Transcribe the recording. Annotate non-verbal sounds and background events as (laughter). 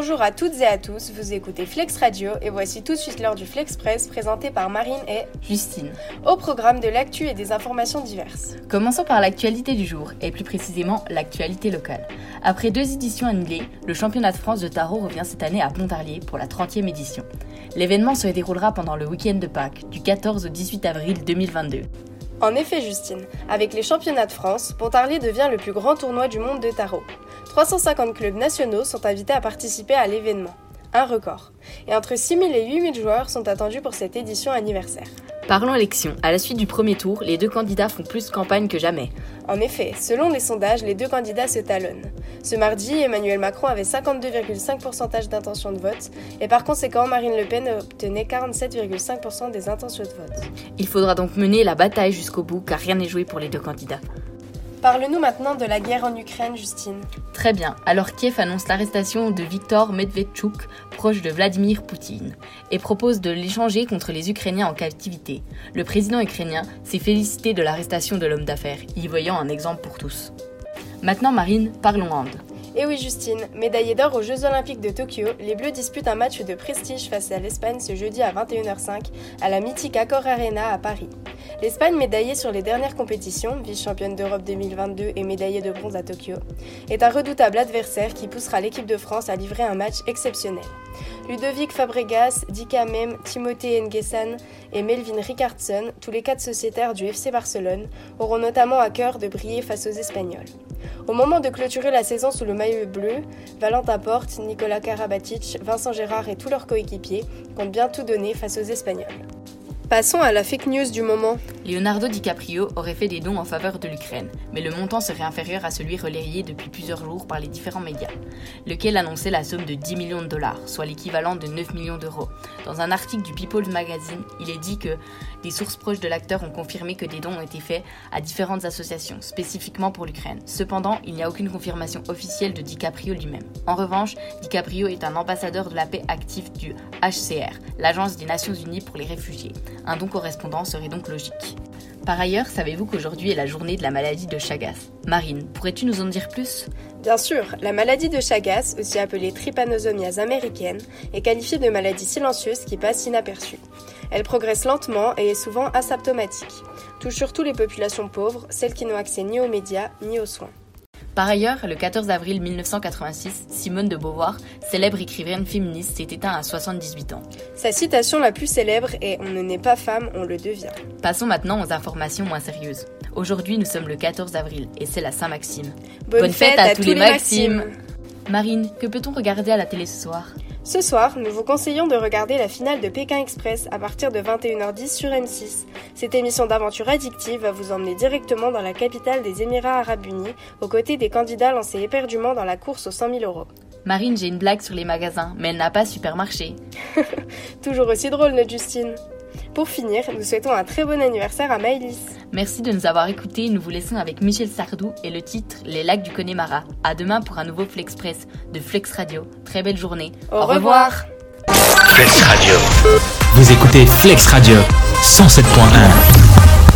Bonjour à toutes et à tous, vous écoutez Flex Radio et voici tout de suite l'heure du Flex Press présenté par Marine et Justine. Au programme de l'actu et des informations diverses. Commençons par l'actualité du jour et plus précisément l'actualité locale. Après deux éditions annulées, le championnat de France de tarot revient cette année à Pontarlier pour la 30e édition. L'événement se déroulera pendant le week-end de Pâques, du 14 au 18 avril 2022. En effet, Justine, avec les championnats de France, Pontarlier devient le plus grand tournoi du monde de tarot. 350 clubs nationaux sont invités à participer à l'événement. Un record. Et entre 6000 et 8000 joueurs sont attendus pour cette édition anniversaire. Parlons élection. À la suite du premier tour, les deux candidats font plus campagne que jamais. En effet, selon les sondages, les deux candidats se talonnent. Ce mardi, Emmanuel Macron avait 52,5% d'intention de vote et par conséquent, Marine Le Pen obtenait 47,5% des intentions de vote. Il faudra donc mener la bataille jusqu'au bout car rien n'est joué pour les deux candidats. Parle-nous maintenant de la guerre en Ukraine, Justine. Très bien. Alors Kiev annonce l'arrestation de Viktor Medvedchuk, proche de Vladimir Poutine, et propose de l'échanger contre les Ukrainiens en captivité. Le président ukrainien s'est félicité de l'arrestation de l'homme d'affaires, y voyant un exemple pour tous. Maintenant Marine, parlons Inde. Et oui Justine, médaillée d'or aux Jeux Olympiques de Tokyo, les Bleus disputent un match de prestige face à l'Espagne ce jeudi à 21h05 à la mythique Accor Arena à Paris. L'Espagne, médaillée sur les dernières compétitions, vice-championne d'Europe 2022 et médaillée de bronze à Tokyo, est un redoutable adversaire qui poussera l'équipe de France à livrer un match exceptionnel. Ludovic Fabregas, Dika Mem, Timothée Nguessan et Melvin Ricardson, tous les quatre sociétaires du FC Barcelone, auront notamment à cœur de briller face aux Espagnols. Au moment de clôturer la saison sous le maillot bleu, Valentin Porte, Nicolas Karabatic, Vincent Gérard et tous leurs coéquipiers comptent bien tout donner face aux Espagnols. Passons à la fake news du moment. Leonardo DiCaprio aurait fait des dons en faveur de l'Ukraine, mais le montant serait inférieur à celui relayé depuis plusieurs jours par les différents médias, lequel annonçait la somme de 10 millions de dollars, soit l'équivalent de 9 millions d'euros. Dans un article du People Magazine, il est dit que des sources proches de l'acteur ont confirmé que des dons ont été faits à différentes associations, spécifiquement pour l'Ukraine. Cependant, il n'y a aucune confirmation officielle de DiCaprio lui-même. En revanche, DiCaprio est un ambassadeur de la paix actif du HCR, l'Agence des Nations Unies pour les réfugiés. Un don correspondant serait donc logique. Par ailleurs, savez-vous qu'aujourd'hui est la journée de la maladie de Chagas? Marine, pourrais-tu nous en dire plus? Bien sûr, la maladie de Chagas, aussi appelée trypanosomiase américaine, est qualifiée de maladie silencieuse qui passe inaperçue. Elle progresse lentement et est souvent asymptomatique. Touche surtout les populations pauvres, celles qui n'ont accès ni aux médias ni aux soins. Par ailleurs, le 14 avril 1986, Simone de Beauvoir, célèbre écrivaine féministe, s'est éteinte à 78 ans. Sa citation la plus célèbre est On ne naît pas femme, on le devient. Passons maintenant aux informations moins sérieuses. Aujourd'hui, nous sommes le 14 avril et c'est la Saint-Maxime. Bonne, fête, à, tous les Maximes. Marine, que peut-on regarder à la télé ce soir? Ce soir, nous vous conseillons de regarder la finale de Pékin Express à partir de 21h10 sur M6. Cette émission d'aventure addictive va vous emmener directement dans la capitale des Émirats Arabes Unis, aux côtés des candidats lancés éperdument dans la course aux 100 000 euros. Marine, j'ai une blague sur les magasins, mais elle n'a pas super marché. (laughs) Toujours aussi drôle, notre Justine. Pour finir, nous souhaitons un très bon anniversaire à Maëlys. Merci de nous avoir écoutés. Nous vous laissons avec Michel Sardou et le titre Les lacs du Connemara. À demain pour un nouveau Flexpress de Flex Radio. Très belle journée. Au, revoir. Flex Radio. Vous écoutez Flex Radio 107.1.